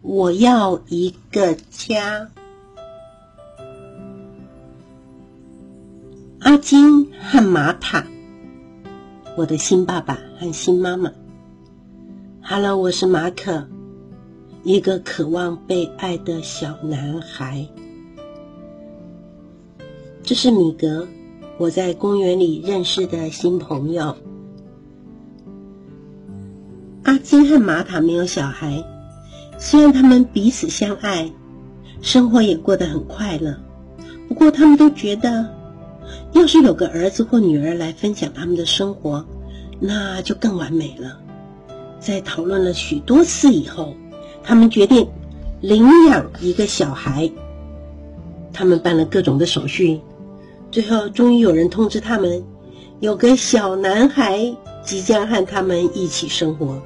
我要一个家。阿金和玛塔，我的新爸爸和新妈妈。Hello，我是马可，一个渴望被爱的小男孩。这是米格，我在公园里认识的新朋友。阿金和玛塔没有小孩。虽然他们彼此相爱，生活也过得很快乐，不过他们都觉得，要是有个儿子或女儿来分享他们的生活，那就更完美了。在讨论了许多次以后，他们决定领养一个小孩。他们办了各种的手续，最后终于有人通知他们，有个小男孩即将和他们一起生活。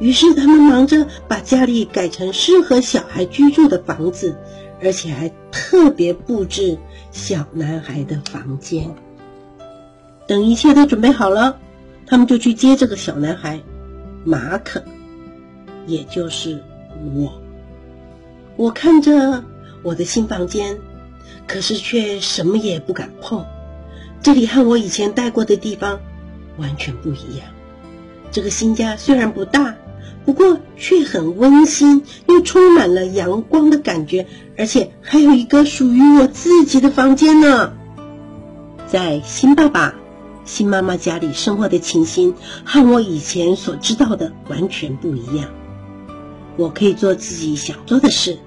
于是他们忙着把家里改成适合小孩居住的房子，而且还特别布置小男孩的房间。等一切都准备好了，他们就去接这个小男孩，马可，也就是我。我看着我的新房间，可是却什么也不敢碰。这里和我以前待过的地方完全不一样。这个新家虽然不大。不过却很温馨，又充满了阳光的感觉，而且还有一个属于我自己的房间呢。在新爸爸、新妈妈家里生活的情形，和我以前所知道的完全不一样。我可以做自己想做的事，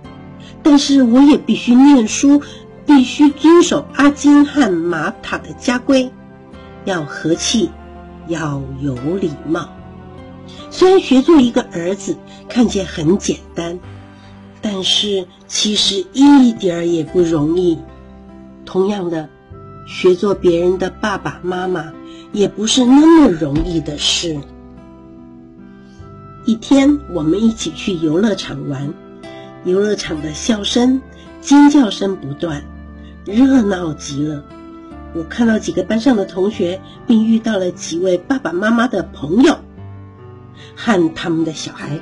但是我也必须念书，必须遵守阿金和玛塔的家规，要和气，要有礼貌。虽然学做一个儿子看起来很简单，但是其实一点儿也不容易。同样的，学做别人的爸爸妈妈也不是那么容易的事。一天，我们一起去游乐场玩，游乐场的笑声、尖叫声不断，热闹极了。我看到几个班上的同学，并遇到了几位爸爸妈妈的朋友。和他们的小孩，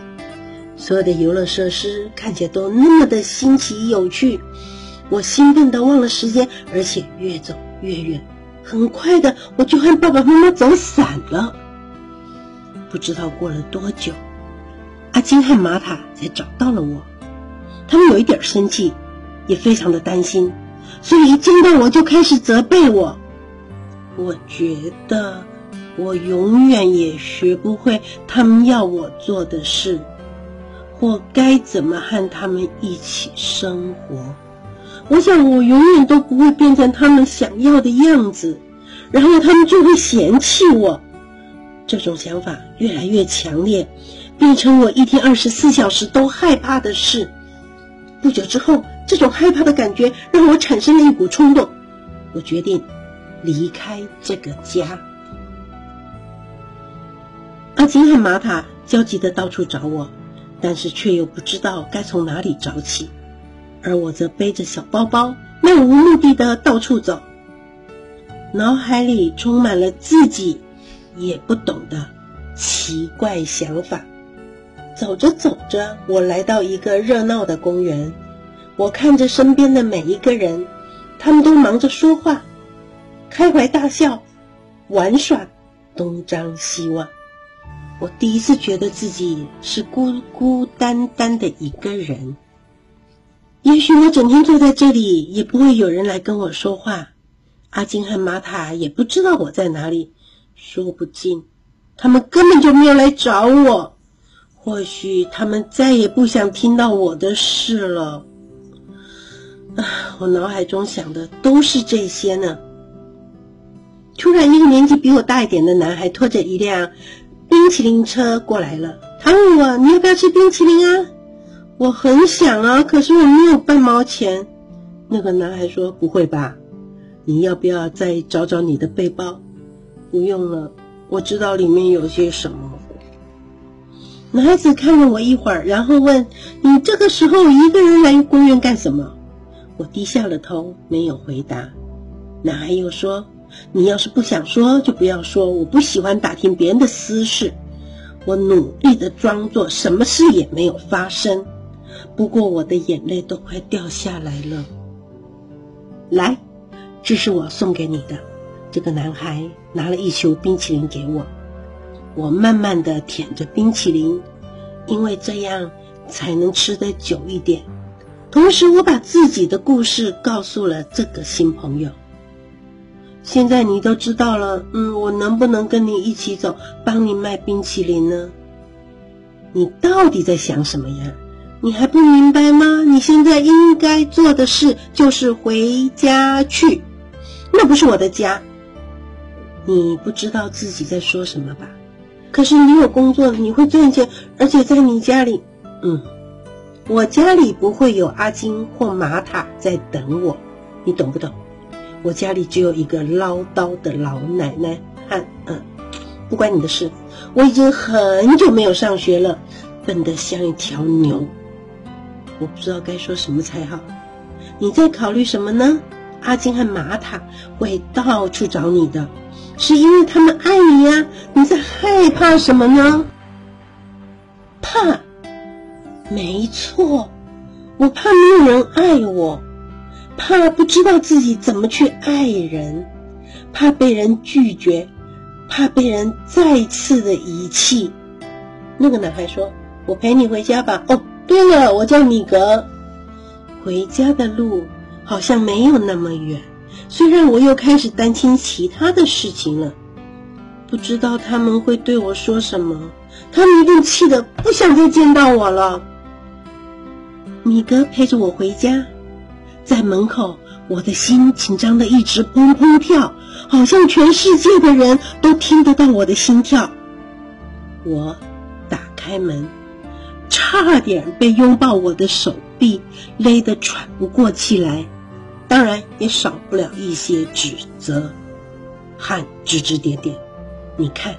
所有的游乐设施看起来都那么的新奇有趣，我兴奋的忘了时间，而且越走越远，很快的我就和爸爸妈妈走散了。不知道过了多久，阿金和玛塔才找到了我，他们有一点生气，也非常的担心，所以一见到我就开始责备我。我觉得。我永远也学不会他们要我做的事，或该怎么和他们一起生活。我想我永远都不会变成他们想要的样子，然后他们就会嫌弃我。这种想法越来越强烈，变成我一天二十四小时都害怕的事。不久之后，这种害怕的感觉让我产生了一股冲动，我决定离开这个家。阿金和玛塔焦急的到处找我，但是却又不知道该从哪里找起，而我则背着小包包，漫无目的的到处走，脑海里充满了自己也不懂的奇怪想法。走着走着，我来到一个热闹的公园，我看着身边的每一个人，他们都忙着说话、开怀大笑、玩耍、东张西望。我第一次觉得自己是孤孤单单的一个人。也许我整天坐在这里，也不会有人来跟我说话。阿金和玛塔也不知道我在哪里，说不定，他们根本就没有来找我。或许他们再也不想听到我的事了。啊，我脑海中想的都是这些呢。突然，一个年纪比我大一点的男孩拖着一辆。冰淇淋车过来了，他问我你要不要吃冰淇淋啊？我很想啊，可是我没有半毛钱。那个男孩说：“不会吧？你要不要再找找你的背包？”不用了，我知道里面有些什么。男孩子看了我一会儿，然后问：“你这个时候一个人来公园干什么？”我低下了头，没有回答。男孩又说。你要是不想说，就不要说。我不喜欢打听别人的私事。我努力的装作什么事也没有发生，不过我的眼泪都快掉下来了。来，这是我送给你的。这个男孩拿了一球冰淇淋给我，我慢慢的舔着冰淇淋，因为这样才能吃得久一点。同时，我把自己的故事告诉了这个新朋友。现在你都知道了，嗯，我能不能跟你一起走，帮你卖冰淇淋呢？你到底在想什么呀？你还不明白吗？你现在应该做的事就是回家去，那不是我的家。你不知道自己在说什么吧？可是你有工作，你会赚钱，而且在你家里，嗯，我家里不会有阿金或玛塔在等我，你懂不懂？我家里只有一个唠叨的老奶奶，和嗯，不关你的事。我已经很久没有上学了，笨得像一条牛，我不知道该说什么才好。你在考虑什么呢？阿金和玛塔会到处找你的。是因为他们爱你呀，你在害怕什么呢？怕，没错，我怕没有人爱我，怕不知道自己怎么去爱人，怕被人拒绝，怕被人再次的遗弃。那个男孩说：“我陪你回家吧。”哦，对了，我叫米格。回家的路好像没有那么远。虽然我又开始担心其他的事情了，不知道他们会对我说什么，他们一定气得不想再见到我了。米格陪着我回家，在门口，我的心紧张的一直砰砰跳，好像全世界的人都听得到我的心跳。我打开门，差点被拥抱我的手臂勒得喘不过气来。当然也少不了一些指责和指指点点。你看，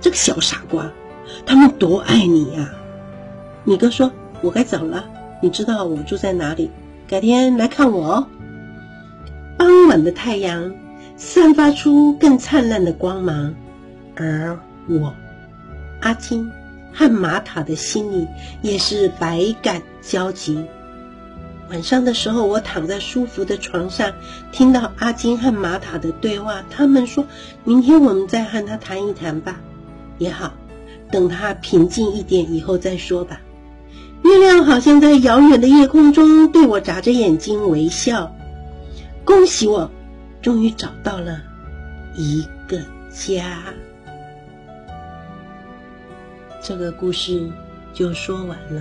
这个小傻瓜，他们多爱你呀！米哥说：“我该走了，你知道我住在哪里，改天来看我哦。”傍晚的太阳散发出更灿烂的光芒，而我阿金和玛塔的心里也是百感交集。晚上的时候，我躺在舒服的床上，听到阿金和玛塔的对话。他们说：“明天我们再和他谈一谈吧，也好，等他平静一点以后再说吧。”月亮好像在遥远的夜空中对我眨着眼睛微笑。恭喜我，终于找到了一个家。这个故事就说完了。